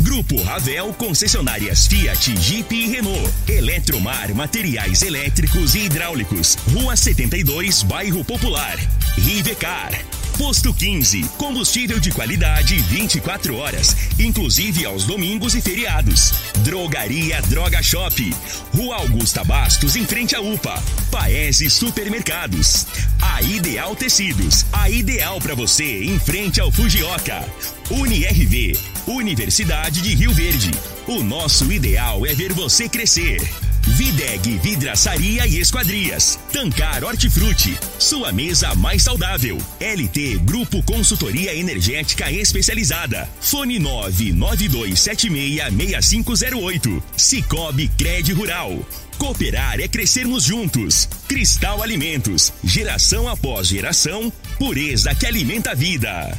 Grupo Ravel Concessionárias Fiat, Jeep e Renault. Eletromar Materiais Elétricos e Hidráulicos. Rua 72, Bairro Popular. Rivecar. Posto 15. Combustível de qualidade 24 horas, inclusive aos domingos e feriados. Drogaria Droga Shop. Rua Augusta Bastos, em frente à UPA. Paese Supermercados. A Ideal Tecidos. A ideal para você, em frente ao Fujioka. UniRV. Universidade de Rio Verde. O nosso ideal é ver você crescer. Videg Vidraçaria e Esquadrias. Tancar Hortifruti. Sua mesa mais saudável. LT Grupo Consultoria Energética Especializada. Fone 992766508. Cicobi Cred Rural. Cooperar é crescermos juntos. Cristal Alimentos. Geração após geração. Pureza que alimenta a vida.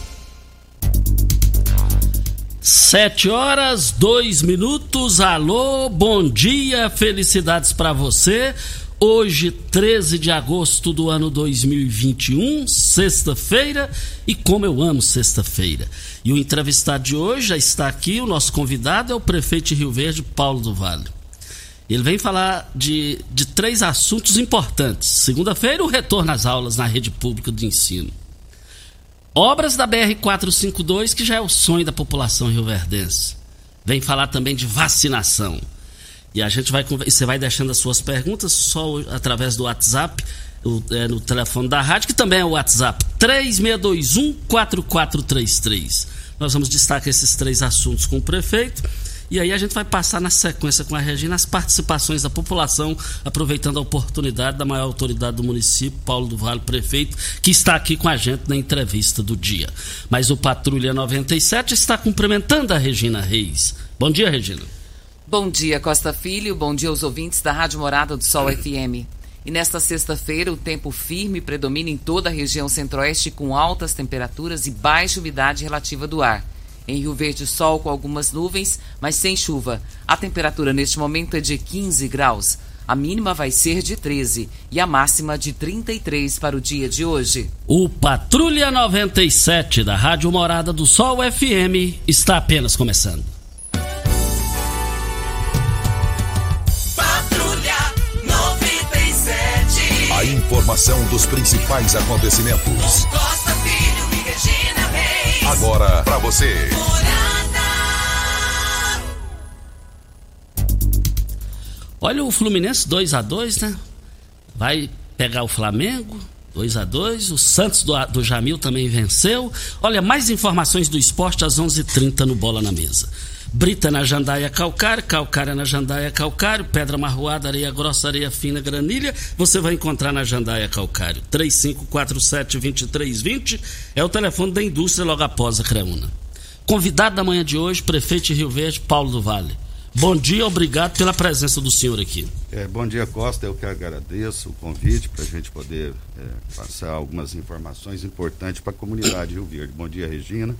Sete horas, dois minutos. Alô, bom dia, felicidades para você. Hoje, 13 de agosto do ano 2021, sexta-feira, e como eu amo sexta-feira. E o entrevistado de hoje já está aqui, o nosso convidado é o prefeito de Rio Verde, Paulo do Vale. Ele vem falar de, de três assuntos importantes. Segunda-feira, o retorno às aulas na rede pública de ensino. Obras da BR-452, que já é o sonho da população rioverdense. Vem falar também de vacinação. E a gente vai você vai deixando as suas perguntas só através do WhatsApp, o, é, no telefone da rádio, que também é o WhatsApp, 3621-4433. Nós vamos destacar esses três assuntos com o prefeito. E aí a gente vai passar na sequência com a Regina as participações da população, aproveitando a oportunidade da maior autoridade do município, Paulo do Vale, prefeito, que está aqui com a gente na entrevista do dia. Mas o Patrulha 97 está cumprimentando a Regina Reis. Bom dia, Regina. Bom dia, Costa Filho. Bom dia aos ouvintes da Rádio Morada do Sol FM. E nesta sexta-feira, o tempo firme predomina em toda a região centro-oeste com altas temperaturas e baixa umidade relativa do ar. Em Rio Verde, sol com algumas nuvens, mas sem chuva. A temperatura neste momento é de 15 graus. A mínima vai ser de 13 e a máxima de 33 para o dia de hoje. O Patrulha 97 da Rádio Morada do Sol FM está apenas começando. A informação dos principais acontecimentos. Agora para você. Olha o Fluminense 2 a 2 né? Vai pegar o Flamengo 2 a 2 O Santos do, do Jamil também venceu. Olha, mais informações do esporte às 11:30 h 30 no Bola na Mesa. Brita na jandaia calcário, calcária na jandaia calcário, pedra marroada, areia grossa, areia fina, granilha, você vai encontrar na jandaia calcário. 3547-2320 é o telefone da indústria logo após a Creuna. Convidado da manhã de hoje, prefeito de Rio Verde, Paulo do Vale. Bom dia, obrigado pela presença do senhor aqui. É, bom dia, Costa. Eu que agradeço o convite para a gente poder é, passar algumas informações importantes para a comunidade de Rio Verde. Bom dia, Regina,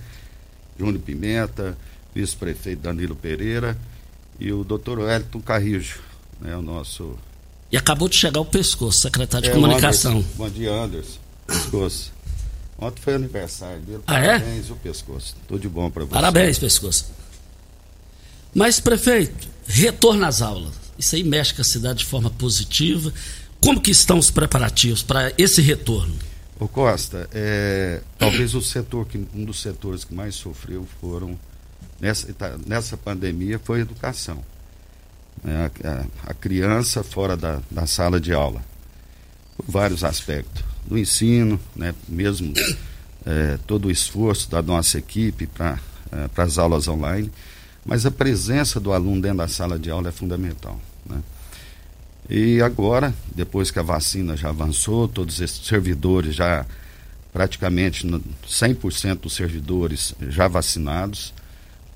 Júnior Pimenta, vice-prefeito Danilo Pereira e o doutor Wellington Carrijo, né, o nosso. E acabou de chegar o pescoço, secretário de É, comunicação. Anderson. Bom dia, Anderson. Pescoço. Ontem foi aniversário dele. Ah, é? Parabéns, o pescoço. Tudo de bom para você. Parabéns, pescoço. Mas, prefeito, retorno às aulas. Isso aí mexe com a cidade de forma positiva. Como que estão os preparativos para esse retorno? Ô Costa, é, talvez o setor que, um dos setores que mais sofreu foram nessa, tá, nessa pandemia foi a educação. É, a, a- a criança fora da, da sala de aula. Por vários aspectos. Do ensino, né, mesmo é, todo o esforço da nossa equipe para é, as aulas online, mas a presença do aluno dentro da sala de aula é fundamental. Né? E agora, depois que a vacina já avançou, todos esses servidores já, praticamente 100% dos servidores já vacinados,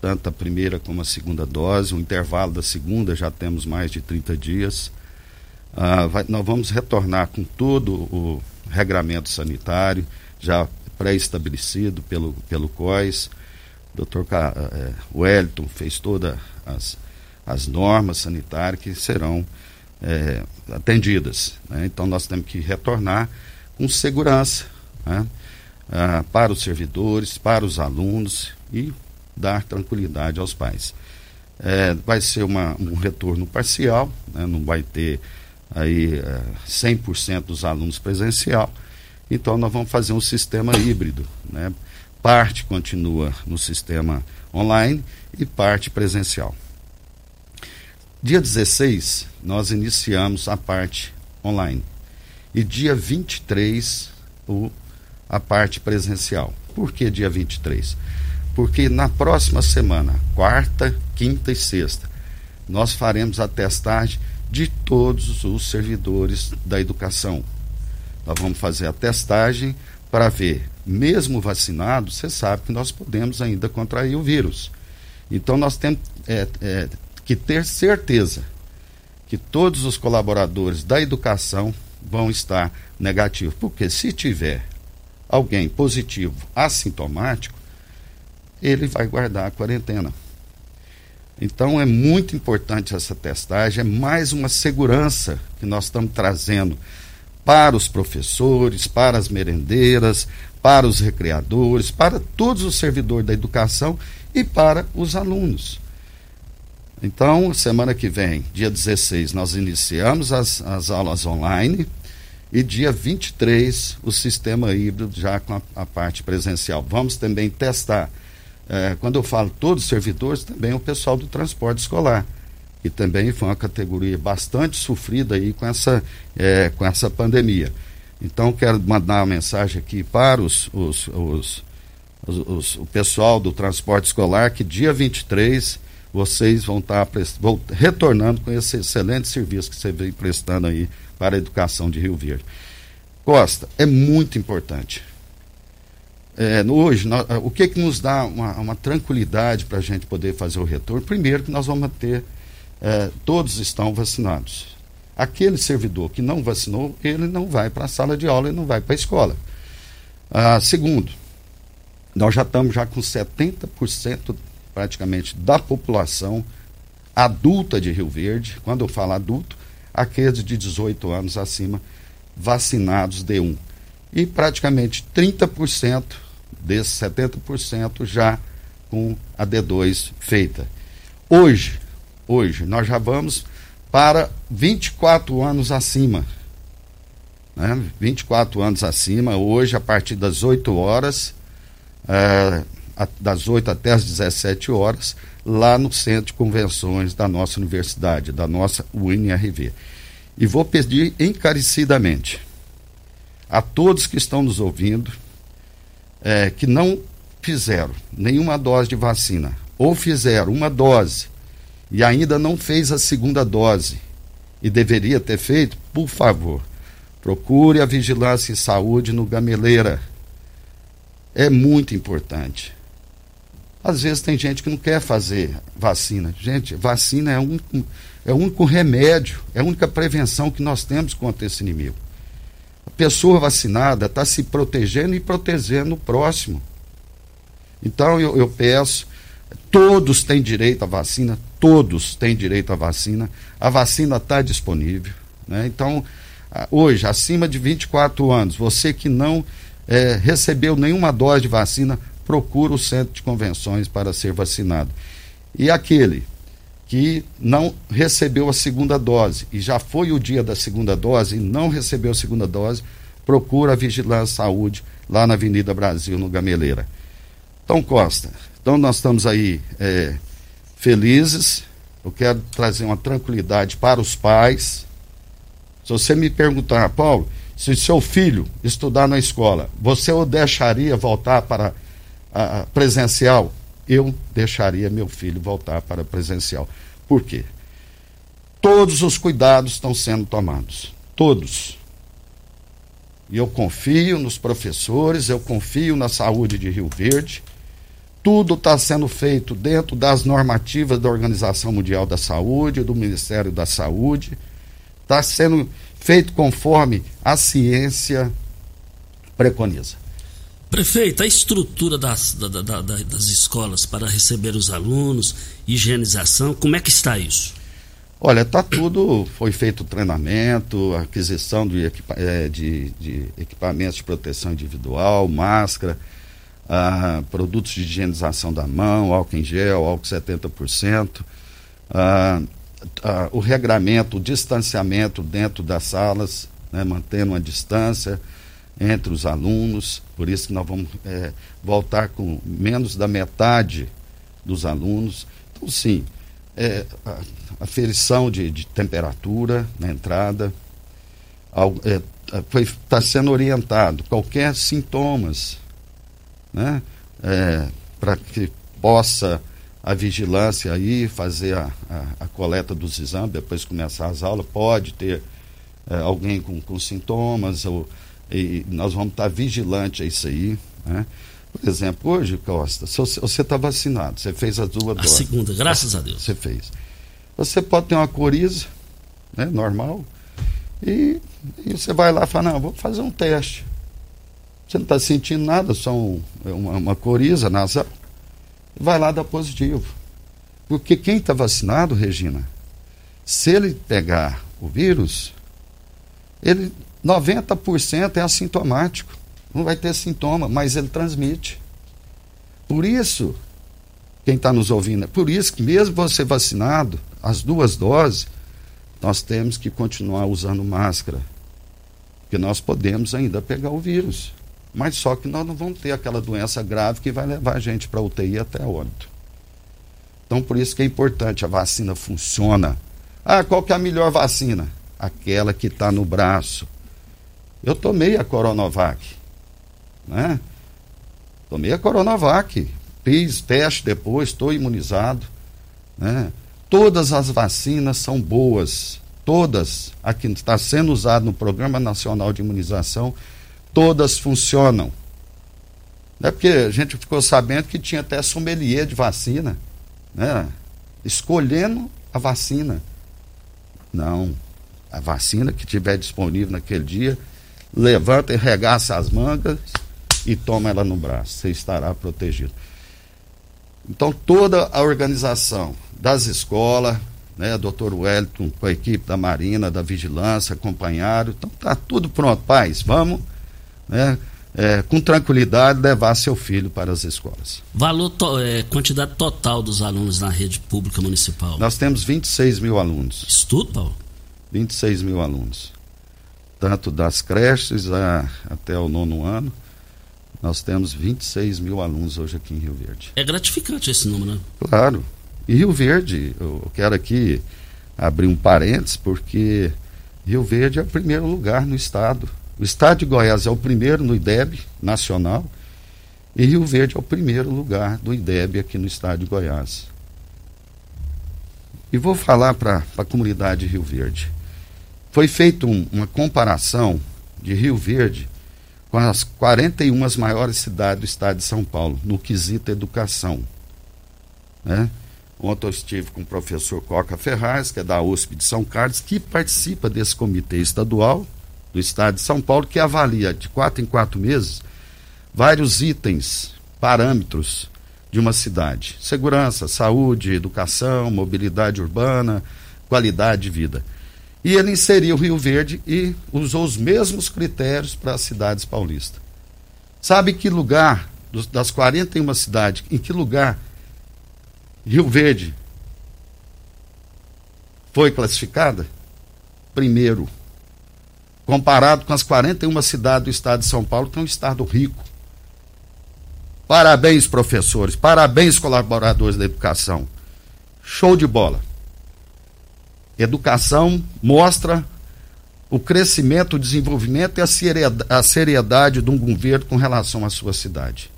tanto a primeira como a segunda dose, o intervalo da segunda já temos mais de 30 dias. Ah, vai, nós vamos retornar com todo o regramento sanitário, já pré-estabelecido pelo, pelo COIS. O doutor é, Wellington fez todas as, as normas sanitárias que serão é, atendidas. Né? Então nós temos que retornar com segurança né? ah, para os servidores, para os alunos e dar tranquilidade aos pais. É, vai ser uma, um retorno parcial, né? não vai ter aí é, 100% dos alunos presencial, então nós vamos fazer um sistema híbrido, né? parte continua no sistema online e parte presencial. Dia 16, nós iniciamos a parte online. E dia 23, o, a parte presencial. Por que dia 23? Porque na próxima semana, quarta, quinta e sexta, nós faremos a testagem de todos os servidores da educação. Nós vamos fazer a testagem para ver, mesmo vacinado, você sabe que nós podemos ainda contrair o vírus. Então nós temos é, é, que ter certeza que todos os colaboradores da educação vão estar negativos. Porque se tiver alguém positivo assintomático, ele vai guardar a quarentena. Então é muito importante essa testagem, é mais uma segurança que nós estamos trazendo para os professores, para as merendeiras, para os recreadores, para todos os servidores da educação e para os alunos. Então, semana que vem, dia 16, nós iniciamos as, as aulas online e dia 23 o sistema híbrido já com a, a parte presencial. Vamos também testar, eh, quando eu falo todos os servidores, também o pessoal do transporte escolar, que também foi uma categoria bastante sofrida aí com essa, eh, com essa pandemia. Então, quero mandar uma mensagem aqui para os, os, os, os, o pessoal do transporte escolar que dia 23 vocês vão estar vão, retornando com esse excelente serviço que você vem prestando aí para a educação de Rio Verde. Costa, é muito importante. É, hoje, nós, o que, que nos dá uma, uma tranquilidade para a gente poder fazer o retorno? Primeiro, que nós vamos ter, é, todos estão vacinados. Aquele servidor que não vacinou, ele não vai para a sala de aula, ele não vai para a escola. Ah, segundo, nós já estamos já com 70% praticamente da população adulta de Rio Verde, quando eu falo adulto, aqueles de 18 anos acima, vacinados D1. E praticamente 30% desses 70% já com a D2 feita. Hoje, hoje, nós já vamos para 24 anos acima. Né? 24 anos acima, hoje, a partir das 8 horas, é, das 8 até as 17 horas, lá no centro de convenções da nossa universidade, da nossa UNRV. E vou pedir encarecidamente a todos que estão nos ouvindo é, que não fizeram nenhuma dose de vacina ou fizeram uma dose e ainda não fez a segunda dose e deveria ter feito, por favor, procure a vigilância em saúde no Gameleira. É muito importante. Às vezes tem gente que não quer fazer vacina. Gente, vacina é, um, é o único remédio, é a única prevenção que nós temos contra esse inimigo. Pessoa vacinada está se protegendo e protegendo o próximo. Então eu, eu peço, todos têm direito à vacina, todos têm direito à vacina. A vacina está disponível. Né? Então, hoje, acima de 24 anos, você que não é, recebeu nenhuma dose de vacina, procura o centro de convenções para ser vacinado. E aquele que não recebeu a segunda dose e já foi o dia da segunda dose e não recebeu a segunda dose, procura a Vigilância Saúde lá na Avenida Brasil, no Gameleira. Então, Costa, então nós estamos aí é, felizes. Eu quero trazer uma tranquilidade para os pais. Se você me perguntar, Paulo, se seu filho estudar na escola, você o deixaria voltar para a, presencial, eu deixaria meu filho voltar para presencial. Por quê? Todos os cuidados estão sendo tomados. Todos. E eu confio nos professores, eu confio na saúde de Rio Verde. Tudo está sendo feito dentro das normativas da Organização Mundial da Saúde, do Ministério da Saúde. Está sendo feito conforme a ciência preconiza. Prefeito, a estrutura das, da, da, da, das escolas para receber os alunos, higienização, como é que está isso? Olha, está tudo, foi feito treinamento, aquisição de, é, de, de equipamentos de proteção individual, máscara, ah, produtos de higienização da mão, álcool em gel, álcool 70%, ah, ah, o regramento, o distanciamento dentro das salas, né, mantendo uma distância, entre os alunos, por isso que nós vamos é, voltar com menos da metade dos alunos. Então, sim, é, a, aferição de, de, temperatura na entrada, está é, sendo orientado qualquer sintomas, né, é, para que possa a vigilância aí fazer a, a, a, coleta dos exames, depois começar as aulas, pode ter é, alguém com, com sintomas ou e nós vamos estar vigilantes a isso aí. Né? Por exemplo, hoje, Costa, se você está vacinado, você fez as duas a doses. A segunda, graças a Deus. Você fez. Você pode ter uma coriza, né, normal, e, e você vai lá e fala, não, vou fazer um teste. Você não está sentindo nada, só um, é uma, uma coriza nasal. Vai lá dar positivo. Porque quem está vacinado, Regina, se ele pegar o vírus, ele 90% é assintomático. Não vai ter sintoma, mas ele transmite. Por isso, quem está nos ouvindo, é por isso que mesmo você vacinado, as duas doses, nós temos que continuar usando máscara. Porque nós podemos ainda pegar o vírus. Mas só que nós não vamos ter aquela doença grave que vai levar a gente para UTI até óbito. Então, por isso que é importante, a vacina funciona. Ah, qual que é a melhor vacina? Aquela que está no braço, eu tomei a Coronavac, né? Tomei a Coronavac, fiz teste depois, estou imunizado, né? Todas as vacinas são boas, todas, a que está sendo usada no Programa Nacional de Imunização, todas funcionam. Não é porque a gente ficou sabendo que tinha até sommelier de vacina, né? Escolhendo a vacina. Não, a vacina que tiver disponível naquele dia levanta e regaça as mangas e toma ela no braço. Você estará protegido. Então, toda a organização das escolas, né, doutor Wellington, com a equipe da Marina, da Vigilância, acompanharam. Então, tá tudo pronto, pais. Vamos, né, é, com tranquilidade, levar seu filho para as escolas. Valor, to, é, quantidade total dos alunos na rede pública municipal? Nós temos 26 mil alunos. Estudo, Paulo? 26 mil alunos tanto das creches a, até o nono ano. Nós temos 26 mil alunos hoje aqui em Rio Verde. É gratificante esse número, né? Claro. E Rio Verde, eu quero aqui abrir um parênteses, porque Rio Verde é o primeiro lugar no estado. O estado de Goiás é o primeiro no IDEB nacional e Rio Verde é o primeiro lugar do IDEB aqui no estado de Goiás. E vou falar para a comunidade de Rio Verde. Foi feita um, uma comparação de Rio Verde com as 41 maiores cidades do estado de São Paulo, no quesito educação. Né? Ontem eu estive com o professor Coca Ferraz, que é da USP de São Carlos, que participa desse comitê estadual do estado de São Paulo, que avalia de quatro em quatro meses vários itens, parâmetros de uma cidade: segurança, saúde, educação, mobilidade urbana, qualidade de vida. E ele inseriu Rio Verde e usou os mesmos critérios para as cidades paulistas. Sabe que lugar, das 41 cidades, em que lugar Rio Verde foi classificada? Primeiro. Comparado com as 41 cidades do estado de São Paulo, que é um estado rico. Parabéns, professores. Parabéns, colaboradores da educação. Show de bola. Educação mostra o crescimento, o desenvolvimento e a seriedade de um governo com relação à sua cidade.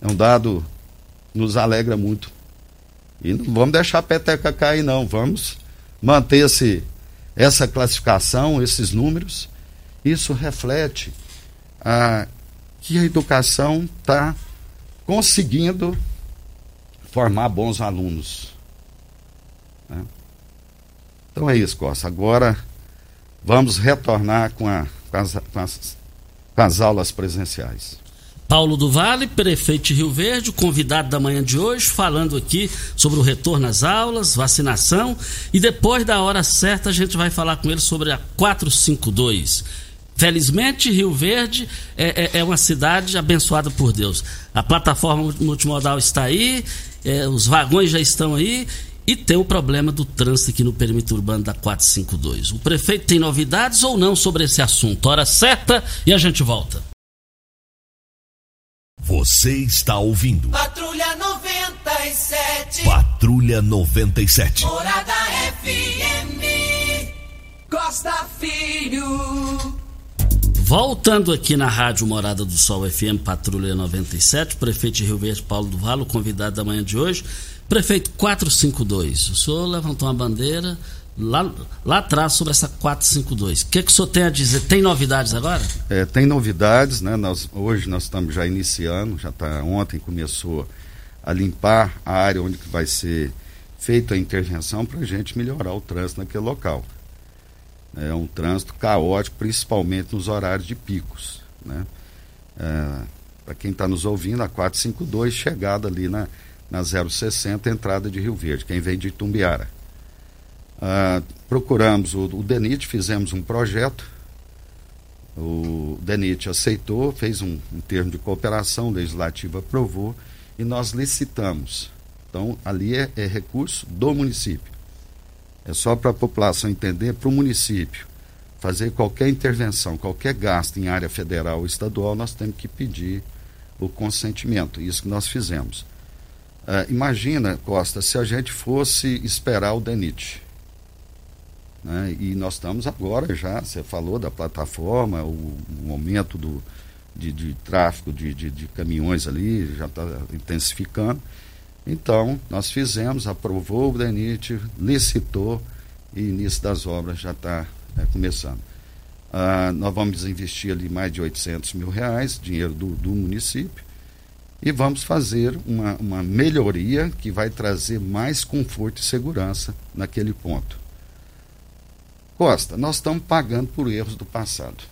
É um dado que nos alegra muito. E não vamos deixar a peteca cair, não. Vamos manter esse, essa classificação, esses números. Isso reflete a, que a educação está conseguindo formar bons alunos. Então é isso, Costa. Agora vamos retornar com, a, com, as, com, as, com as aulas presenciais. Paulo do Vale, prefeito de Rio Verde, convidado da manhã de hoje, falando aqui sobre o retorno às aulas, vacinação e depois da hora certa a gente vai falar com ele sobre a 452. Felizmente, Rio Verde é, é, é uma cidade abençoada por Deus. A plataforma multimodal está aí, é, os vagões já estão aí e tem o problema do trânsito aqui no perímetro urbano da 452. O prefeito tem novidades ou não sobre esse assunto? Hora certa e a gente volta. Você está ouvindo. Patrulha 97. Patrulha 97. Morada FM. Costa Filho. Voltando aqui na Rádio Morada do Sol FM, Patrulha 97, prefeito de Rio Verde, Paulo do Valo, convidado da manhã de hoje. Prefeito 452, o senhor levantou uma bandeira lá, lá atrás sobre essa 452. O que, que o senhor tem a dizer? Tem novidades agora? É, tem novidades, né? Nós, hoje nós estamos já iniciando, já está ontem começou a limpar a área onde que vai ser feita a intervenção para a gente melhorar o trânsito naquele local. É um trânsito caótico, principalmente nos horários de picos. Né? É, para quem está nos ouvindo, a 452, chegada ali na, na 060, entrada de Rio Verde, quem vem de Itumbiara. Ah, procuramos o, o DENIT, fizemos um projeto, o DENIT aceitou, fez um, um termo de cooperação, o legislativo aprovou e nós licitamos. Então, ali é, é recurso do município. É só para a população entender, para o município fazer qualquer intervenção, qualquer gasto em área federal ou estadual, nós temos que pedir o consentimento. Isso que nós fizemos. Uh, imagina, Costa, se a gente fosse esperar o DENIT. Né? E nós estamos agora já, você falou da plataforma, o, o aumento do, de, de tráfego de, de, de, caminhões ali já está intensificando. Então, nós fizemos, aprovou o DENIT, licitou e início das obras já está é, começando. Ah, nós vamos investir ali mais de 800 mil reais, dinheiro do, do município, e vamos fazer uma, uma melhoria que vai trazer mais conforto e segurança naquele ponto. Costa, nós estamos pagando por erros do passado.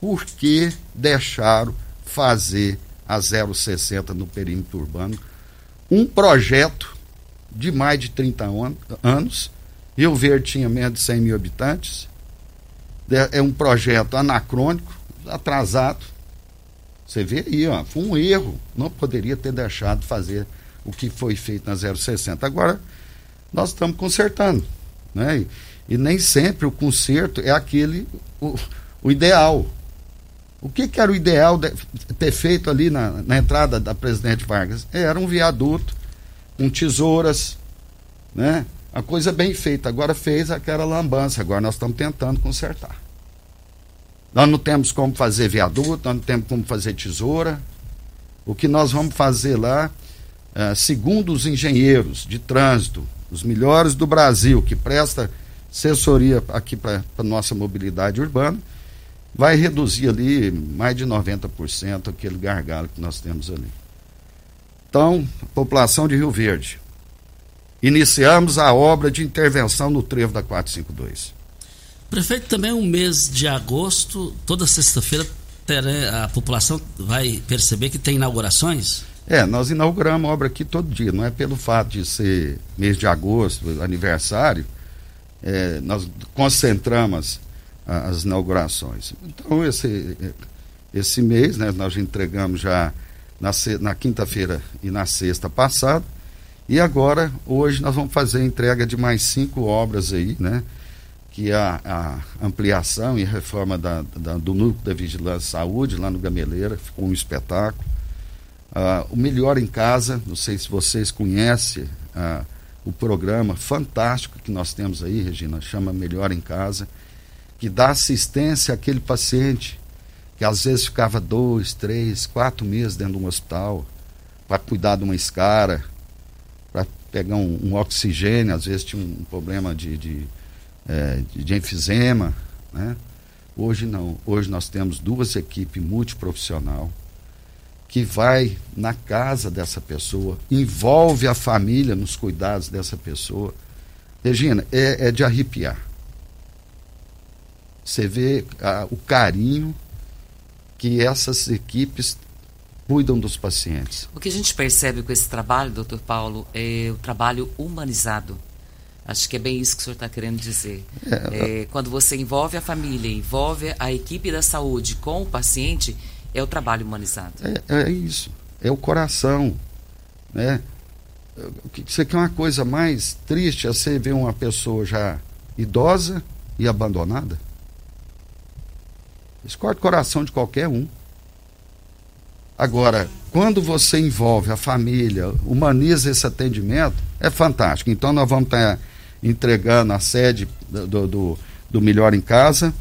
Por que deixaram fazer a 060 no perímetro urbano um projeto de mais de 30 anos? Rio Verde tinha menos de 100 mil habitantes. É um projeto anacrônico, atrasado. Você vê aí, ó, foi um erro. Não poderia ter deixado fazer o que foi feito na 060. Agora, nós estamos consertando. Né? E nem sempre o conserto é aquele, o, o ideal. O que, que, era o ideal de ter feito ali na, na, entrada da Presidente Vargas? Era um viaduto, com tesouras, né? A coisa bem feita. Agora fez aquela lambança, agora nós estamos tentando consertar. Nós não temos como fazer viaduto, nós não temos como fazer tesoura. O que nós vamos fazer lá, é, segundo os engenheiros de trânsito, os melhores do Brasil, que presta assessoria aqui para a nossa mobilidade urbana, vai reduzir ali mais de 90% aquele gargalo que nós temos ali. Então, população de Rio Verde, iniciamos a obra de intervenção no trevo da 452. Prefeito, também um mês de agosto, toda sexta-feira a população vai perceber que tem inaugurações? É, nós inauguramos obra aqui todo dia, não é pelo fato de ser mês de agosto, aniversário, é, nós concentramos as inaugurações. Então, esse, esse mês, né, nós entregamos já na, na quinta-feira e na sexta passada, e agora, hoje, nós vamos fazer a entrega de mais cinco obras aí, né? Que a, a ampliação e reforma da, da, do núcleo da Vigilância Saúde, lá no Gameleira, ficou um espetáculo. Uh, o Melhor em Casa, não sei se vocês conhecem, uh, o programa fantástico que nós temos aí, Regina, chama Melhor em Casa, que dá assistência àquele paciente que às vezes ficava dois, três, quatro meses dentro de um hospital para cuidar de uma escara, para pegar um, um, oxigênio, às vezes tinha um problema de, de, é, de, enfisema, né? Hoje não. Hoje nós temos duas equipes multiprofissional que vai na casa dessa pessoa, envolve a família nos cuidados dessa pessoa. Regina, é, é de arrepiar. Você vê a, o carinho que essas equipes cuidam dos pacientes. O que a gente percebe com esse trabalho, doutor Paulo, é o trabalho humanizado. Acho que é bem isso que o senhor está querendo dizer. É, é, quando você envolve a família, envolve a equipe da saúde com o paciente, é o trabalho humanizado. É, é isso. É o coração. Né? Você quer uma coisa mais triste é você ver uma pessoa já idosa e abandonada? Isso corta o coração de qualquer um. Agora, quando você envolve a família, humaniza esse atendimento, é fantástico. Então, nós vamos estar entregando a sede do, do, do Melhor em Casa.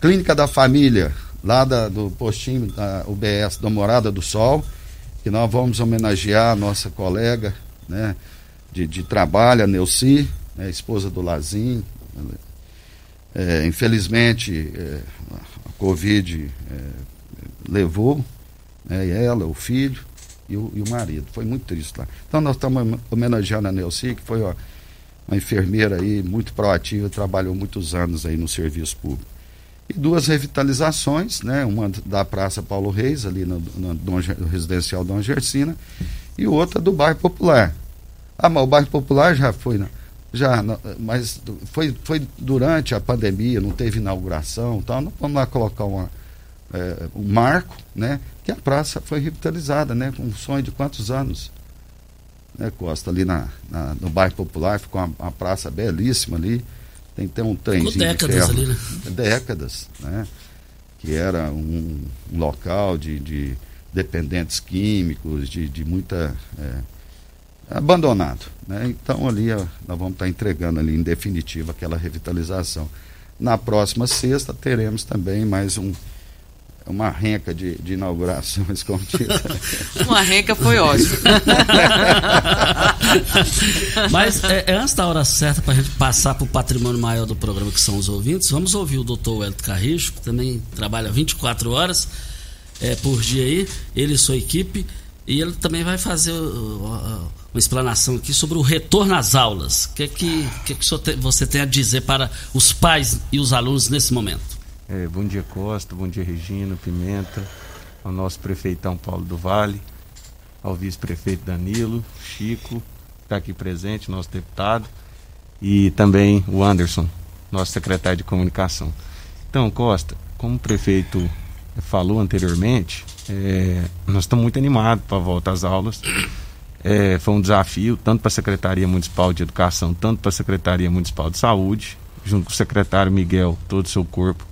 Clínica da Família, lá da, do postinho da UBS da Morada do Sol, que nós vamos homenagear a nossa colega né, de, de trabalho, a Neuci, né, esposa do Lazim. É, infelizmente, é, Covid é, levou né, ela, o filho e o, e o, marido. Foi muito triste lá. Então nós estamos homenageando a Nelci, que foi ó, uma enfermeira aí muito proativa, trabalhou muitos anos aí no serviço público. E duas revitalizações, né? Uma da Praça Paulo Reis, ali no, no, no residencial Dom Gersina, e outra do bairro Popular. Ah, mas o bairro Popular já foi? Já, mas foi, foi durante a pandemia, não teve inauguração tal. Não vamos lá colocar uma, é, um marco, né? Que a praça foi revitalizada, né? Com um sonho de quantos anos? Né, Costa, ali na, na no bairro Popular, ficou uma, uma, praça belíssima ali. Tem que ter um trenzinho décadas de ferro, ali, né? Décadas, né? Que era um, um local de, de dependentes químicos, de, de muita. É, abandonado. Né? Então ali ó, nós vamos estar entregando ali em definitiva aquela revitalização. Na próxima sexta teremos também mais um uma renca de, de inaugurações como uma renca foi ótimo. Mas é, é, antes da hora certa para a gente passar para o patrimônio maior do programa que são os ouvintes, vamos ouvir o doutor Wellington Carrijo, que também trabalha 24 horas é, por dia aí, ele e sua equipe, e ele também vai fazer uma explanação aqui sobre o retorno às aulas. O que, é que, que, é que você tem a dizer para os pais e os alunos nesse momento? É, bom dia Costa, bom dia Regina, Pimenta, ao nosso prefeitão Paulo do Vale, ao vice-prefeito Danilo, Chico, está aqui presente, nosso deputado, e também o Anderson, nosso secretário de comunicação. Então, Costa, como o prefeito falou anteriormente, é, nós estamos muito animados para a volta às aulas. É, foi um desafio, tanto para a Secretaria Municipal de Educação, tanto para a Secretaria Municipal de Saúde, junto com o secretário Miguel, todo o seu corpo.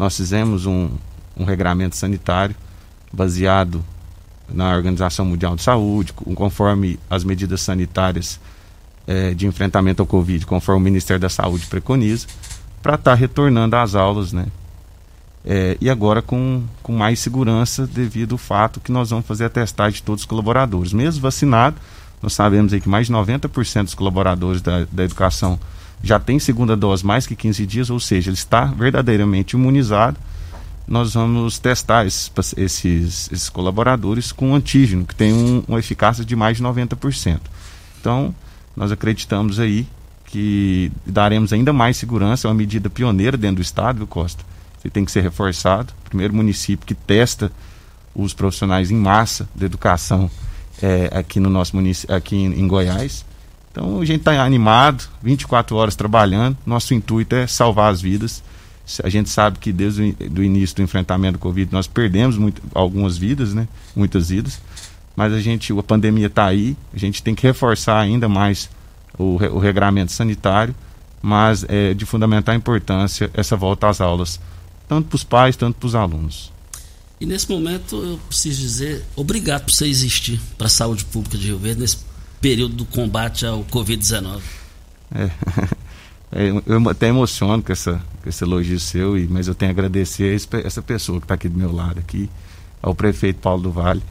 Nós fizemos um, um regramento sanitário baseado na Organização Mundial de Saúde, conforme as medidas sanitárias é, de enfrentamento ao Covid, conforme o Ministério da Saúde preconiza, para estar tá retornando às aulas, né? É, e agora com, com mais segurança devido ao fato que nós vamos fazer a testagem de todos os colaboradores. Mesmo vacinado, nós sabemos aí que mais de 90% dos colaboradores da, da educação já tem segunda dose mais que 15 dias, ou seja, ele está verdadeiramente imunizado. Nós vamos testar esses, esses, esses colaboradores com antígeno, que tem um, uma eficácia de mais de 90%. Então, nós acreditamos aí que daremos ainda mais segurança, é uma medida pioneira dentro do Estado, viu, Costa? Você tem que ser reforçado. Primeiro município que testa os profissionais em massa da educação é, aqui no nosso município, aqui em, em Goiás. Então a gente está animado, 24 horas trabalhando. Nosso intuito é salvar as vidas. A gente sabe que desde o início do enfrentamento do Covid nós perdemos muito, algumas vidas, né? Muitas vidas. Mas a gente, a pandemia está aí, a gente tem que reforçar ainda mais o, o regramento sanitário, mas é de fundamental importância essa volta às aulas tanto para os pais, tanto para os alunos. E nesse momento eu preciso dizer obrigado por você existir para a saúde pública de Rio Verde nesse período do combate ao Covid-19. É, é, eu até emociono com essa, com esse elogio seu, mas eu tenho a agradecer a essa pessoa que está aqui do meu lado aqui, ao prefeito Paulo do Vale,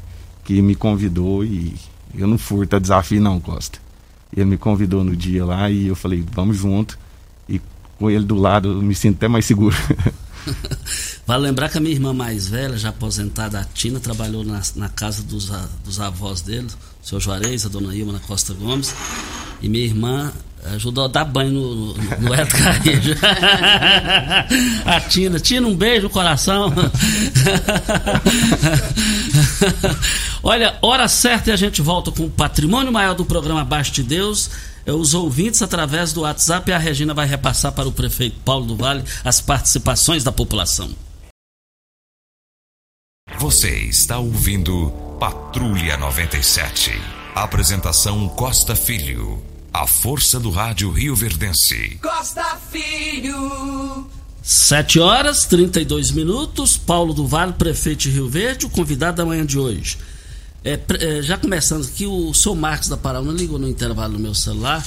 que me convidou e eu não furto a desafio não, Costa. Ele me convidou no dia lá e eu falei, vamos junto. E com ele do lado eu me sinto até mais seguro. Vale lembrar que a minha irmã mais velha, já aposentada, a Tina, trabalhou na, na casa dos, a- dos avós dele, o seu Juarez, a dona Ilma na Costa Gomes. E minha irmã ajudou a dar banho no, no, no Hélio Carrejo. a Tina. Tina, um beijo no coração. Olha, hora certa e a gente volta com o patrimônio maior do programa Abaixo de Deus. É, Os ouvintes através do WhatsApp a Regina vai repassar para o prefeito Paulo do Vale as participações da população. Você está ouvindo Patrulha 97. Apresentação Costa Filho. A força do rádio Rio Verdense. Costa Filho. 7 horas 32 minutos. Paulo do Vale, prefeito de Rio Verde, o convidado da manhã de hoje. É, é, já começando aqui, o senhor Marcos da Paraúna ligou no intervalo no meu celular,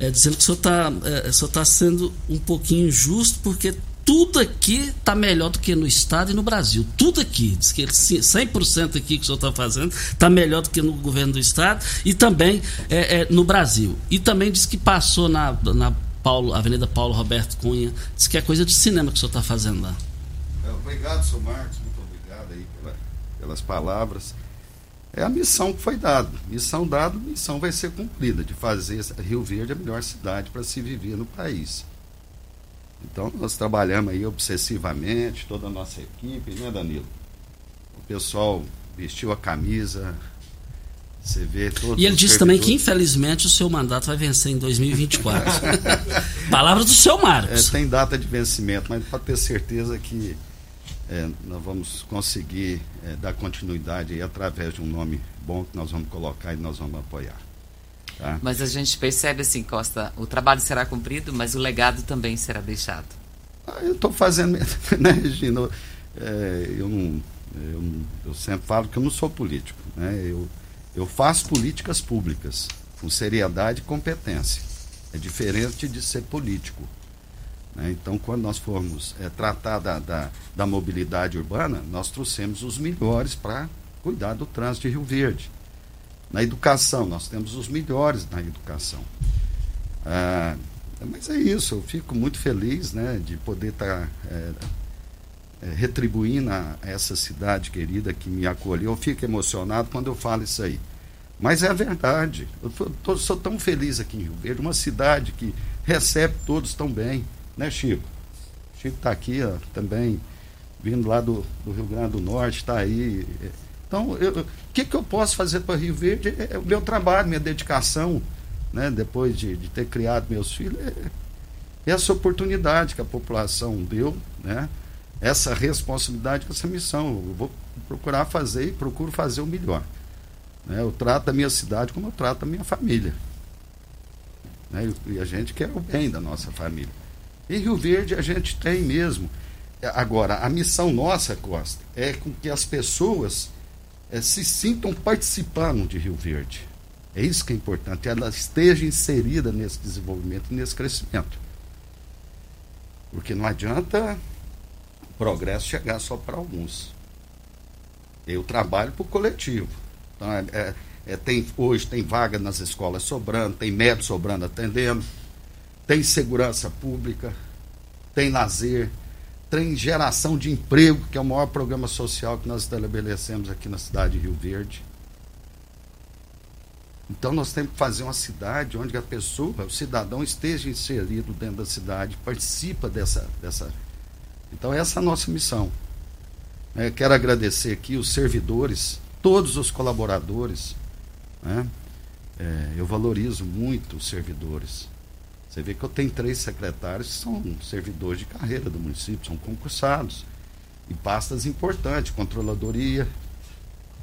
é, dizendo que o senhor está é, o senhor tá sendo um pouquinho injusto, porque tudo aqui está melhor do que no Estado e no Brasil. Tudo aqui. Diz que ele, sim, 100% aqui que o senhor está fazendo está melhor do que no governo do Estado e também é, é, no Brasil. E também diz que passou na, na Paulo, Avenida Paulo Roberto Cunha. Diz que é coisa de cinema que o senhor está fazendo lá. É, Obrigado, senhor Marcos, muito obrigado aí pela- pelas palavras. É a missão que foi dada. Missão dada, missão vai ser cumprida, de fazer Rio Verde a melhor cidade para se viver no país. Então nós trabalhamos aí obsessivamente, toda a nossa equipe, né, Danilo? O pessoal vestiu a camisa, você vê todos E ele disse também que, infelizmente, o seu mandato vai vencer em 2024. Palavras do seu É, Marcos. tem data de vencimento, mas pode ter certeza que é, nós vamos conseguir é, dar continuidade aí através de um nome bom que nós vamos colocar e nós vamos apoiar. Tá? Mas a gente percebe assim, Costa, o trabalho será cumprido, mas o legado também será deixado. Ah, eu estou fazendo, né, Regina? É, eu, não, eu, eu sempre falo que eu não sou político. Né? Eu, eu faço políticas públicas com seriedade e competência. É diferente de ser político. né? Então, quando nós formos é, tratar da, da, da mobilidade urbana, nós trouxemos os melhores para cuidar do trânsito de Rio Verde. Na educação, nós temos os melhores na educação. Ah, mas é isso, eu fico muito feliz né, de poder estar retribuindo a essa cidade querida que me acolheu. Eu fico emocionado quando eu falo isso aí. Mas é a verdade. Eu tô- sou tão feliz aqui em Rio Verde, uma cidade que recebe todos tão bem. Né, Chico? Chico está aqui ó, também, vindo lá do, do Rio Grande do Norte, está aí. Então, o que, que eu posso fazer para Rio Verde? É, é o meu trabalho, minha dedicação, né, depois de, de ter criado meus filhos. É, é essa oportunidade que a população deu, né? essa responsabilidade, essa missão. Eu vou procurar fazer e procuro fazer o melhor. Né? Eu trato a minha cidade como eu trato a minha família. Né? E a gente quer o bem da nossa família. Em Rio Verde a gente tem mesmo. Agora, a missão nossa, Costa, é com que as pessoas eh, se sintam participando de Rio Verde. É isso que é importante, ela esteja inserida nesse desenvolvimento nesse crescimento. Porque não adianta o progresso chegar só para alguns. Eu trabalho para o coletivo. Então, é- é- é, tem, hoje tem vaga nas escolas sobrando, tem médico sobrando atendendo, tem segurança pública, tem lazer, tem geração de emprego, que é o maior programa social que nós estabelecemos aqui na cidade de Rio Verde. Então nós temos que fazer uma cidade onde a pessoa, o cidadão esteja inserido dentro da cidade, participa dessa. dessa. Então essa é a nossa missão. É, quero agradecer aqui os servidores, todos os colaboradores. né? É, eu valorizo muito os servidores. Você vê que eu tenho três secretários que são servidores de carreira do município, são concursados. E pastas importantes, controladoria.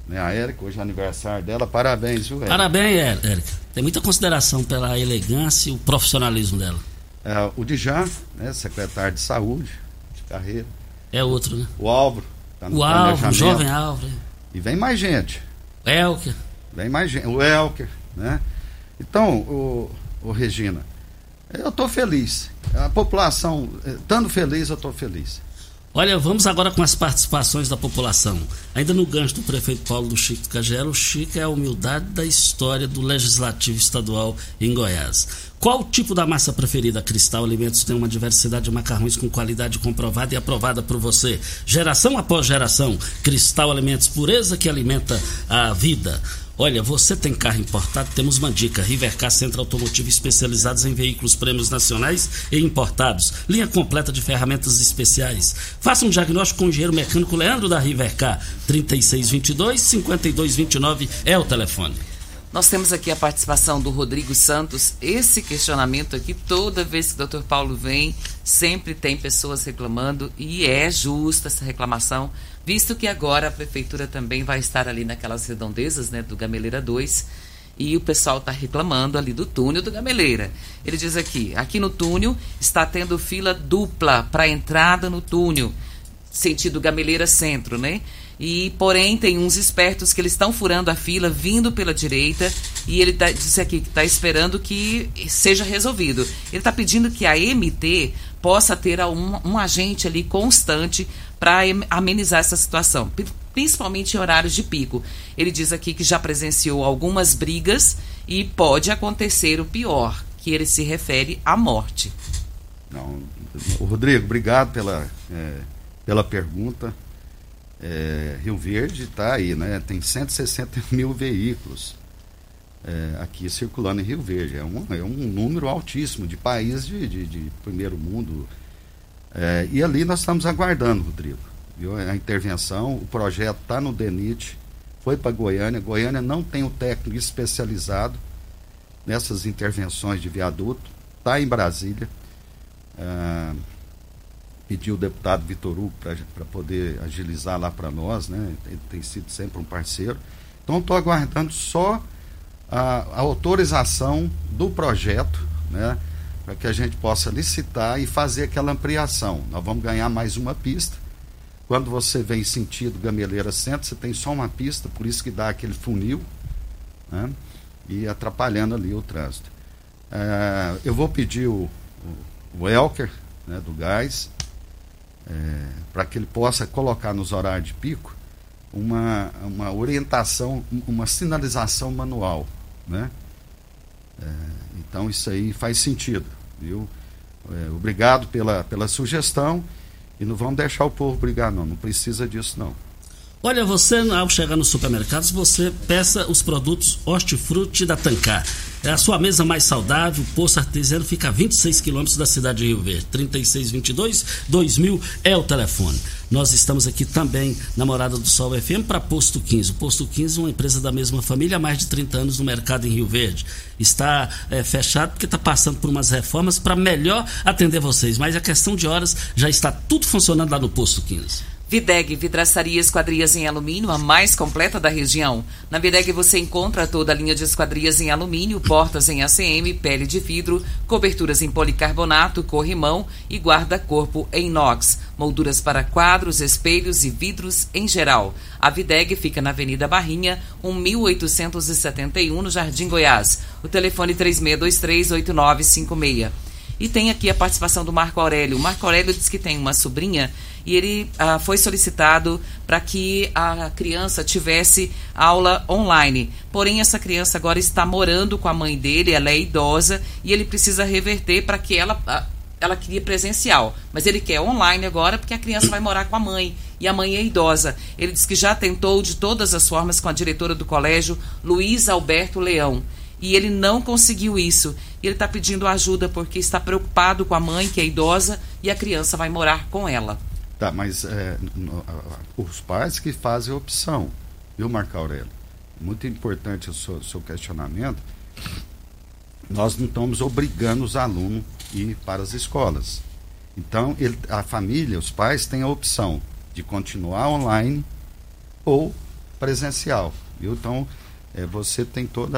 Né? A Érica, hoje é aniversário dela, parabéns, viu, Érica? Parabéns, Érica. Tem muita consideração pela elegância e o profissionalismo dela. É, o Dijan, né, secretário de saúde, de carreira. É outro, né? O Álvaro, tá no O Álvaro, o jovem Álvaro. E vem mais gente. Elker. Vem mais gente. O Elker, né? Então, o, o Regina, eu estou feliz. a população, eh, estando feliz, eu estou feliz. Olha, vamos agora com as participações da população. Ainda no gancho do prefeito Paulo do Chico Cagelo, o Chico é a humildade da história do Legislativo Estadual em Goiás. Qual o tipo da massa preferida? Cristal Alimentos tem uma diversidade de macarrões com qualidade comprovada e aprovada por você. Geração após geração. Cristal Alimentos, pureza que alimenta a vida. Olha, você tem carro importado? Temos uma dica. Rivercar Centro Automotivo especializados em veículos prêmios nacionais e importados. Linha completa de ferramentas especiais. Faça um diagnóstico com o engenheiro mecânico Leandro da Rivercar. 3622-5229 é o telefone. Nós temos aqui a participação do Rodrigo Santos. Esse questionamento aqui, toda vez que o Dr. Paulo vem, sempre tem pessoas reclamando e é justa essa reclamação visto que agora a prefeitura também vai estar ali naquelas redondezas né, do Gameleira 2 e o pessoal está reclamando ali do túnel do Gameleira. Ele diz aqui: aqui no túnel está tendo fila dupla para entrada no túnel, sentido Gameleira Centro, né? E, porém, tem uns espertos que eles estão furando a fila, vindo pela direita, e ele tá, disse aqui que está esperando que seja resolvido. Ele está pedindo que a MT possa ter um, um agente ali constante para amenizar essa situação, principalmente em horários de pico. Ele diz aqui que já presenciou algumas brigas e pode acontecer o pior, que ele se refere à morte. Não, Rodrigo, obrigado pela, é, pela pergunta. É, Rio Verde está aí, né? Tem 160 mil veículos é, aqui circulando em Rio Verde. É um, é um número altíssimo de países de, de, de primeiro mundo, é, e ali nós estamos aguardando, Rodrigo, viu? a intervenção. O projeto está no DENIT, foi para Goiânia. Goiânia não tem o um técnico especializado nessas intervenções de viaduto, está em Brasília. É, pediu o deputado Vitor Hugo para poder agilizar lá para nós, né? Ele tem sido sempre um parceiro. Então estou aguardando só a, a autorização do projeto, né? para que a gente possa licitar e fazer aquela ampliação. Nós vamos ganhar mais uma pista. Quando você vem sentido Gameleira Centro, você tem só uma pista, por isso que dá aquele funil né? e atrapalhando ali o trânsito. É, eu vou pedir o, o, o Elker, né, do gás, é, para que ele possa colocar nos horários de pico uma, uma orientação, uma sinalização manual. Né? É, então isso aí faz sentido, viu? É, obrigado pela, pela sugestão e não vamos deixar o povo brigar não, não precisa disso não. Olha, você ao chegar nos supermercados, você peça os produtos hortifruti da Tancar. É a sua mesa mais saudável, o poço artesiano fica a 26 quilômetros da cidade de Rio Verde. 3622 2000 é o telefone. Nós estamos aqui também na Morada do Sol FM para Posto 15. O Posto 15 é uma empresa da mesma família há mais de 30 anos no mercado em Rio Verde. Está é, fechado porque está passando por umas reformas para melhor atender vocês. Mas a questão de horas já está tudo funcionando lá no Posto 15. Videg Vidraçaria Esquadrias em Alumínio, a mais completa da região. Na Videg você encontra toda a linha de esquadrias em alumínio, portas em ACM, pele de vidro, coberturas em policarbonato, corrimão e guarda-corpo em inox. Molduras para quadros, espelhos e vidros em geral. A Videg fica na Avenida Barrinha, 1871, no Jardim Goiás. O telefone 36238956. E tem aqui a participação do Marco Aurélio. O Marco Aurélio diz que tem uma sobrinha e ele ah, foi solicitado para que a criança tivesse aula online. Porém, essa criança agora está morando com a mãe dele, ela é idosa e ele precisa reverter para que ela. Ah, ela queria presencial, mas ele quer online agora porque a criança vai morar com a mãe e a mãe é idosa. Ele diz que já tentou de todas as formas com a diretora do colégio, Luiz Alberto Leão, e ele não conseguiu isso. Ele está pedindo ajuda porque está preocupado com a mãe, que é idosa, e a criança vai morar com ela. Tá, mas é, no, os pais que fazem a opção, viu, Marco Aurélio? Muito importante o seu, seu questionamento. Nós não estamos obrigando os alunos a ir para as escolas. Então, ele, a família, os pais têm a opção de continuar online ou presencial. Viu? Então, é, você tem todo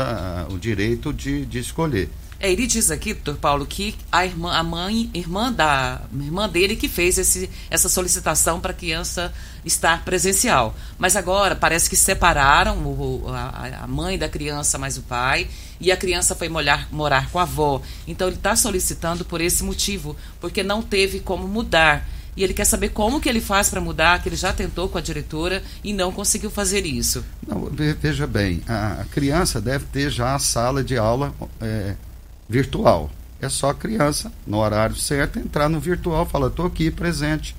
o direito de, de escolher. É, ele diz aqui, doutor Paulo, que a irmã, a mãe, irmã da irmã dele que fez esse, essa solicitação para a criança estar presencial. Mas agora parece que separaram o, a, a, mãe da criança mais o pai e a criança foi morar, morar com a avó. Então ele está solicitando por esse motivo, porque não teve como mudar. E ele quer saber como que ele faz para mudar, que ele já tentou com a diretora e não conseguiu fazer isso. Não, veja bem, a, criança deve ter já a sala de aula é, virtual. É só a criança, no horário certo, entrar no virtual, falar, estou aqui presente.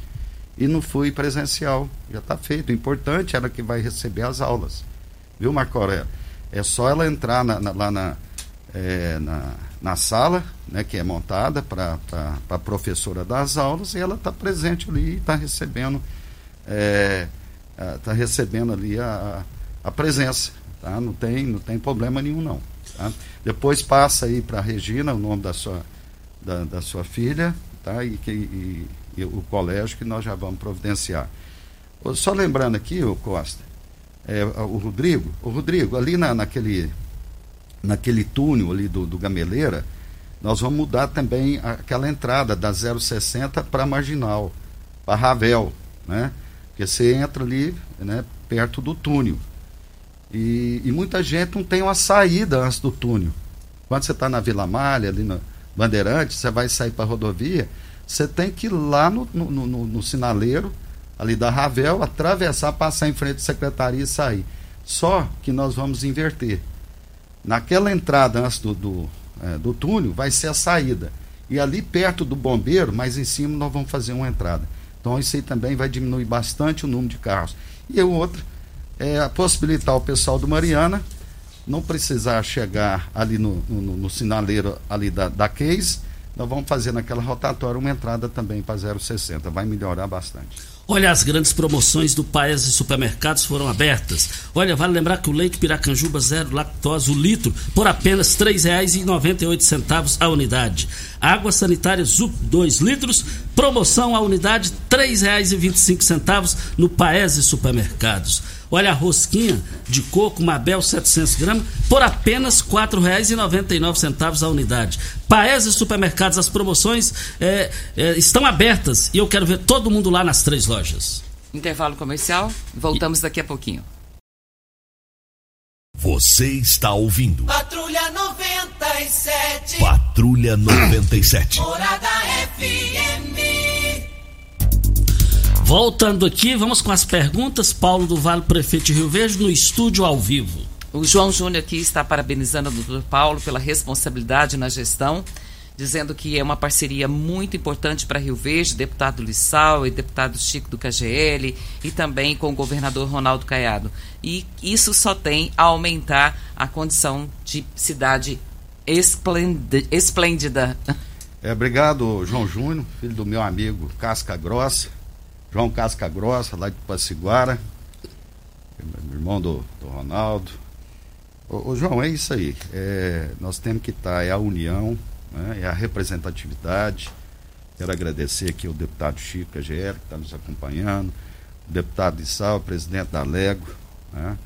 E não fui presencial. Já está feito. O importante era que vai receber as aulas. Viu, Marco Aurélio? É só ela entrar na, na, lá na, é, na, na, sala, né, que é montada para a professora das aulas, e ela está presente ali e está recebendo, é, tá recebendo ali a, a presença. Tá? Não, tem, não tem problema nenhum, não. Tá? Depois passa aí para Regina o nome da sua, da, da sua filha, tá? E, que, e, e, o colégio que nós já vamos providenciar. Só lembrando aqui, o Costa, é, o Rodrigo, o Rodrigo, ali na, naquele, naquele túnel ali do, do Gameleira, nós vamos mudar também aquela entrada da 060 para Marginal, para Ravel, né? Porque você entra ali, né, perto do túnel. E, e, muita gente não tem uma saída antes do túnel. Quando você está na Vila Malha, ali na Bandeirante, você vai sair para a rodovia, você tem que ir lá no, no, no, no, sinaleiro, ali da Ravel, atravessar, passar em frente à secretaria e sair. Só que nós vamos inverter. Naquela entrada antes do, do, é, do túnel, vai ser a saída. E ali perto do bombeiro, mais em cima, nós vamos fazer uma entrada. Então isso aí também vai diminuir bastante o número de carros. E o outro é possibilitar o pessoal do Mariana não precisar chegar ali no, no, no sinaleiro ali da, da Case, nós vamos fazer naquela rotatória uma entrada também para 0,60. Vai melhorar bastante. Olha, as grandes promoções do Paes e Supermercados foram abertas. Olha, vale lembrar que o leite Piracanjuba zero lactose, o litro, por apenas R$ 3,98 a unidade. Água sanitária Zup 2 litros, promoção a unidade R$ 3,25 no Paes e Supermercados. Olha a rosquinha de coco Mabel 700 gramas por apenas R$ 4,99 a unidade. Paes e supermercados, as promoções é, é, estão abertas e eu quero ver todo mundo lá nas três lojas. Intervalo comercial, voltamos daqui a pouquinho. Você está ouvindo. Patrulha 97. Patrulha 97. Morada FM. Voltando aqui, vamos com as perguntas. Paulo do Vale, prefeito de Rio Verde, no estúdio ao vivo. O João Júnior aqui está parabenizando o doutor Paulo pela responsabilidade na gestão, dizendo que é uma parceria muito importante para Rio Verde, deputado Lissau e deputado Chico do KGL e também com o governador Ronaldo Caiado. E isso só tem a aumentar a condição de cidade esplêndida. É, obrigado, João Júnior, filho do meu amigo Casca Grossa João Casca Grossa, lá de Paciguara, irmão do, do Ronaldo. Ô, ô, João, é isso aí. É, nós temos que estar, é a união, né, é a representatividade. Quero agradecer aqui o deputado Chico KGL, que está nos acompanhando, o deputado de Sal, presidente da Lego. Né,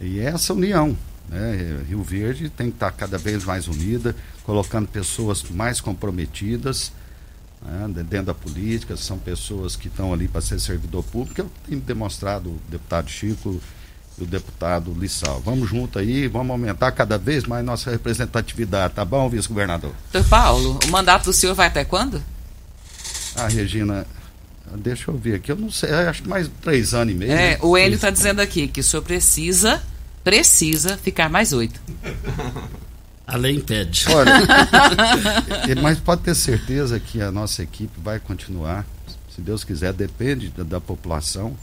e é essa união. Né, Rio Verde tem que estar cada vez mais unida, colocando pessoas mais comprometidas né, dentro da política, são pessoas que estão ali para ser servidor público, eu tenho demonstrado o deputado Chico e o deputado Lissal. Vamos junto aí, vamos aumentar cada vez mais nossa representatividade, tá bom, vice-governador? Doutor Paulo, o mandato do senhor vai até quando? Ah, Regina, deixa eu ver aqui, eu não sei, acho que mais três anos e meio. É, né? o Hélio está dizendo aqui que o senhor precisa, precisa ficar mais oito. A lei impede. Olha, mas pode ter certeza que a nossa equipe vai continuar. Se Deus quiser, depende da, da população.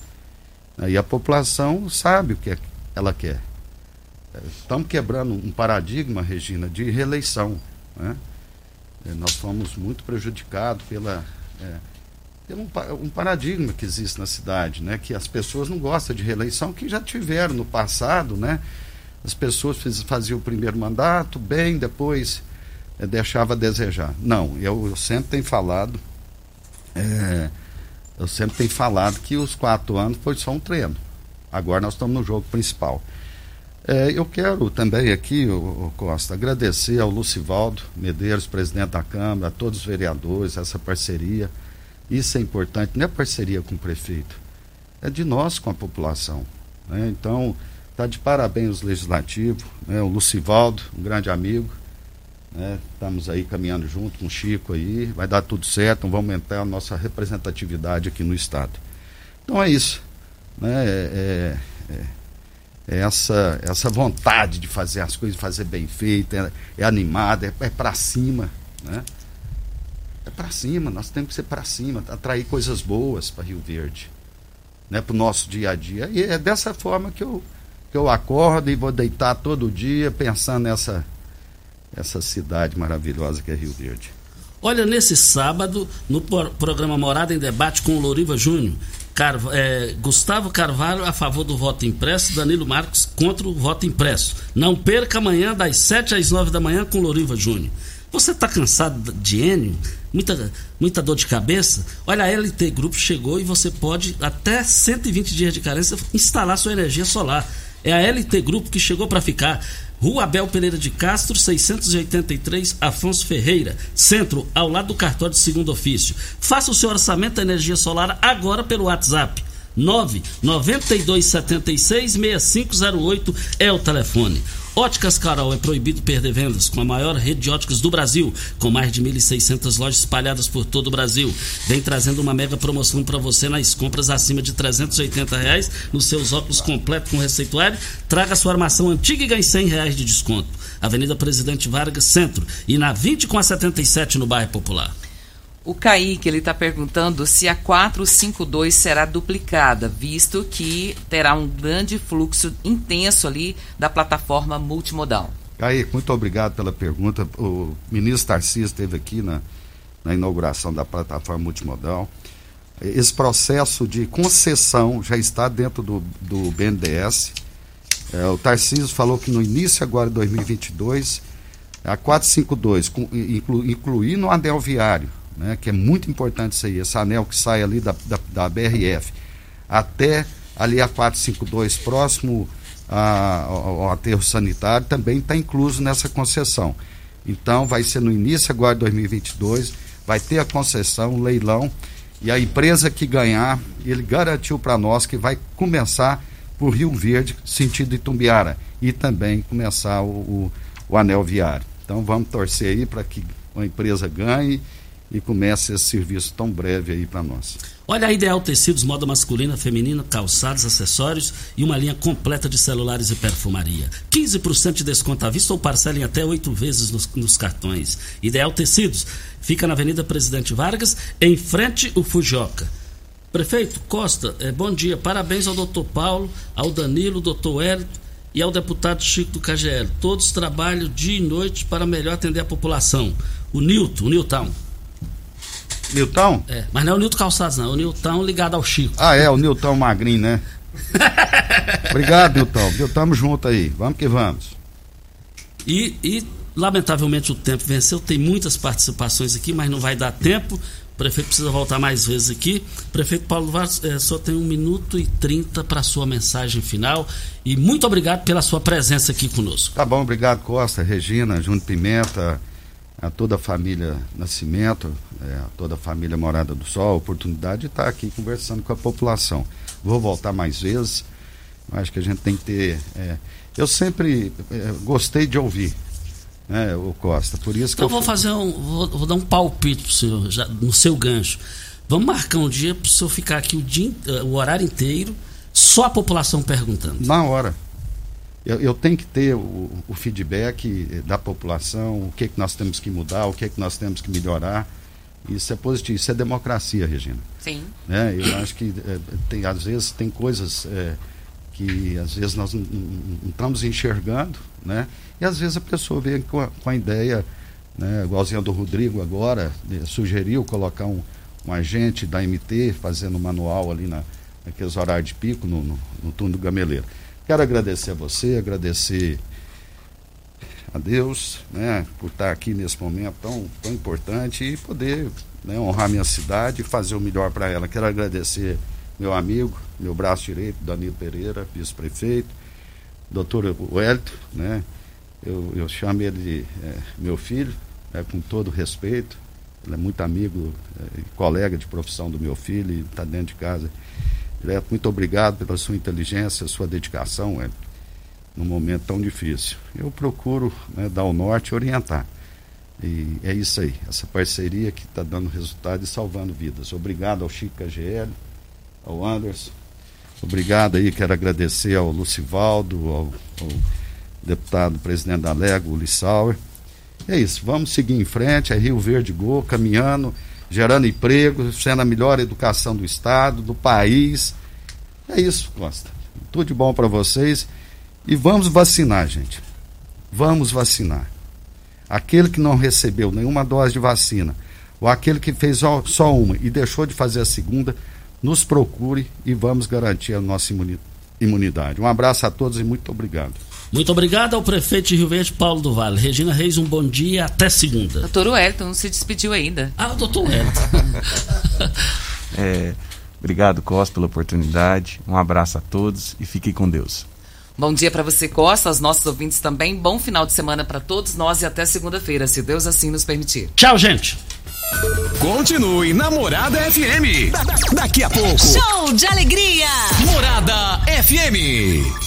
Né? E a população sabe o que é, ela quer. Estamos quebrando um paradigma, Regina, de reeleição. Né? É, nós fomos muito prejudicados pela, é, pelo um, um, paradigma que existe na cidade, né? que as pessoas não gostam de reeleição, que já tiveram no passado, né? As pessoas faziam o primeiro mandato, bem, depois é, deixava a desejar. Não, eu, eu sempre tenho falado, é, eu sempre tenho falado que os quatro anos foi só um treino. Agora nós estamos no jogo principal. É, eu quero também aqui, o, Costa, agradecer ao Lucivaldo Medeiros, presidente da Câmara, a todos os vereadores, essa parceria. Isso é importante, não é parceria com o prefeito, é de nós com a população. Né? Então, está de parabéns o Legislativo, né? o Lucivaldo, um grande amigo. Né? Estamos aí caminhando junto com o Chico aí, vai dar tudo certo, vamos aumentar a nossa representatividade aqui no Estado. Então é isso. Né? É, é, é é essa, essa vontade de fazer as coisas, fazer bem feito, é, é animada, é, é para cima, né? É para cima, nós temos que ser para cima, atrair coisas boas para Rio Verde, né? Para o nosso dia a dia. E é dessa forma que eu, que eu acordo e vou deitar todo dia pensando nessa essa cidade maravilhosa que é Rio Verde. Olha, nesse sábado, no programa Morada em Debate com o Loriva Júnior, é, Gustavo Carvalho a favor do voto impresso, Danilo Marcos contra o voto impresso. Não perca amanhã, das 7 às 9 da manhã, com Loriva Júnior. Você está cansado de Enio? Muita, muita dor de cabeça? Olha, a LT Grupo chegou e você pode, até 120 dias de carência, instalar sua energia solar. É a LT Grupo que chegou para ficar. Rua Abel Pereira de Castro, 683, Afonso Ferreira, centro, ao lado do cartório de segundo ofício. Faça o seu orçamento da energia solar agora pelo WhatsApp. 99276 6508 é o telefone. Óticas Carol é proibido perder vendas com a maior rede de óticas do Brasil, com mais de 1.600 lojas espalhadas por todo o Brasil. Vem trazendo uma mega promoção para você nas compras acima de 380 reais nos seus óculos completos com receituário. Traga sua armação antiga e ganhe 100 reais de desconto. Avenida Presidente Vargas, Centro e na 20 com a 77 no bairro Popular. O Kaique, ele está perguntando se a 452 será duplicada, visto que terá um grande fluxo intenso ali da plataforma multimodal. Kaique, muito obrigado pela pergunta. O ministro Tarcísio esteve aqui na, na inauguração da plataforma multimodal. Esse processo de concessão já está dentro do, do BNDES. É, o Tarcísio falou que no início agora de 2022, a 452, inclu, incluir no anel viário, né, que é muito importante isso aí, esse anel que sai ali da, da, da BRF até ali a 452 próximo ao, aterro sanitário também está incluso nessa concessão. Então vai ser no início agora de 2022, vai ter a concessão, leilão e a empresa que ganhar, ele garantiu para nós que vai começar por Rio Verde, sentido Itumbiara, e também começar o, o, o anel viário. Então vamos torcer aí para que a empresa ganhe e comece esse serviço tão breve aí para nós. Olha a Ideal Tecidos, moda masculina, feminina, calçados, acessórios e uma linha completa de celulares e perfumaria. 15% de desconto à vista ou parcela em até oito vezes nos, nos, cartões. Ideal Tecidos, fica na Avenida Presidente Vargas, em frente ao Fujoca. Prefeito Costa, eh, bom dia. Parabéns ao doutor Paulo, ao Danilo, doutor Hélio e ao deputado Chico do KGL. Todos trabalham dia e noite para melhor atender a população. O Nilton, o Nilton Nilton? É, mas não é o Nilton Calçados, não. É o Nilton ligado ao Chico. Ah, é, o Nilton Magrinho, né? Obrigado, Nilton. Viu, tamo junto aí. Vamos que vamos. E, e, lamentavelmente, o tempo venceu. Tem muitas participações aqui, mas não vai dar tempo. O prefeito precisa voltar mais vezes aqui. Prefeito Paulo Vaz, é, só tem um minuto e trinta para sua mensagem final. E muito obrigado pela sua presença aqui conosco. Tá bom, obrigado, Costa, Regina, Júnior Pimenta a toda a família Nascimento, é, a toda a família Morada do Sol, a oportunidade de estar aqui conversando com a população. Vou voltar mais vezes, acho que a gente tem que ter. É, eu sempre é, gostei de ouvir, né, o Costa, por isso que então eu. vou fazer um. Vou, vou, dar um palpite pro senhor, já, no seu gancho. Vamos marcar um dia para o senhor ficar aqui o, dia, o horário inteiro, só a população perguntando. Na hora eu, eu tenho que ter o, o, feedback da população, o que, é que nós temos que mudar, o que, é que nós temos que melhorar. Isso é positivo, isso é democracia, Regina. Sim. É, eu acho que é, tem, às vezes tem coisas é, que às vezes nós não, não, estamos enxergando, né? E às vezes a pessoa vem com a, com a ideia, né, igualzinho do Rodrigo agora, sugeriu colocar um, um agente da MT fazendo manual ali na, naqueles horários de pico no, no, no turno do gameleiro. Quero agradecer a você, agradecer a Deus, né, por estar aqui nesse momento tão, tão importante e poder né, honrar minha cidade e fazer o melhor para ela. Quero agradecer meu amigo, meu braço direito, Danilo Pereira, vice-prefeito, doutor Wellington, né? Eu, eu chamo ele de é, meu filho, é, com todo respeito. Ele é muito amigo é, colega de profissão do meu filho está dentro de casa Muito obrigado pela sua inteligência, sua dedicação, Wellington, num momento tão difícil. Eu procuro né, dar o norte e orientar. E é isso aí, essa parceria que está dando resultado e salvando vidas. Obrigado ao Chico KGL, ao Anderson. Obrigado aí, quero agradecer ao Lucivaldo, ao, ao deputado presidente da Lega, o Lissauer. É isso, vamos seguir em frente, é Rio Verde Gol, caminhando, gerando emprego, sendo a melhor educação do Estado, do país. É isso, Costa. Tudo de bom para vocês. E vamos vacinar, gente. Vamos vacinar. Aquele que não recebeu nenhuma dose de vacina, ou aquele que fez só uma e deixou de fazer a segunda, nos procure e vamos garantir a nossa imunidade. Um abraço a todos e muito obrigado. Muito obrigado ao prefeito de Rio Verde, Paulo do Vale. Regina Reis, um bom dia, até segunda. Doutor Wellington, não se despediu ainda. Ah, doutor Wellington. é, obrigado, Costa, pela oportunidade. Um abraço a todos e fiquem com Deus. Bom dia para você, Costa, aos nossos ouvintes também. Bom final de semana para todos nós e até segunda-feira, se Deus assim nos permitir. Tchau, gente. Continue Namorada FM. Da daqui a pouco. Show de alegria. Morada FM.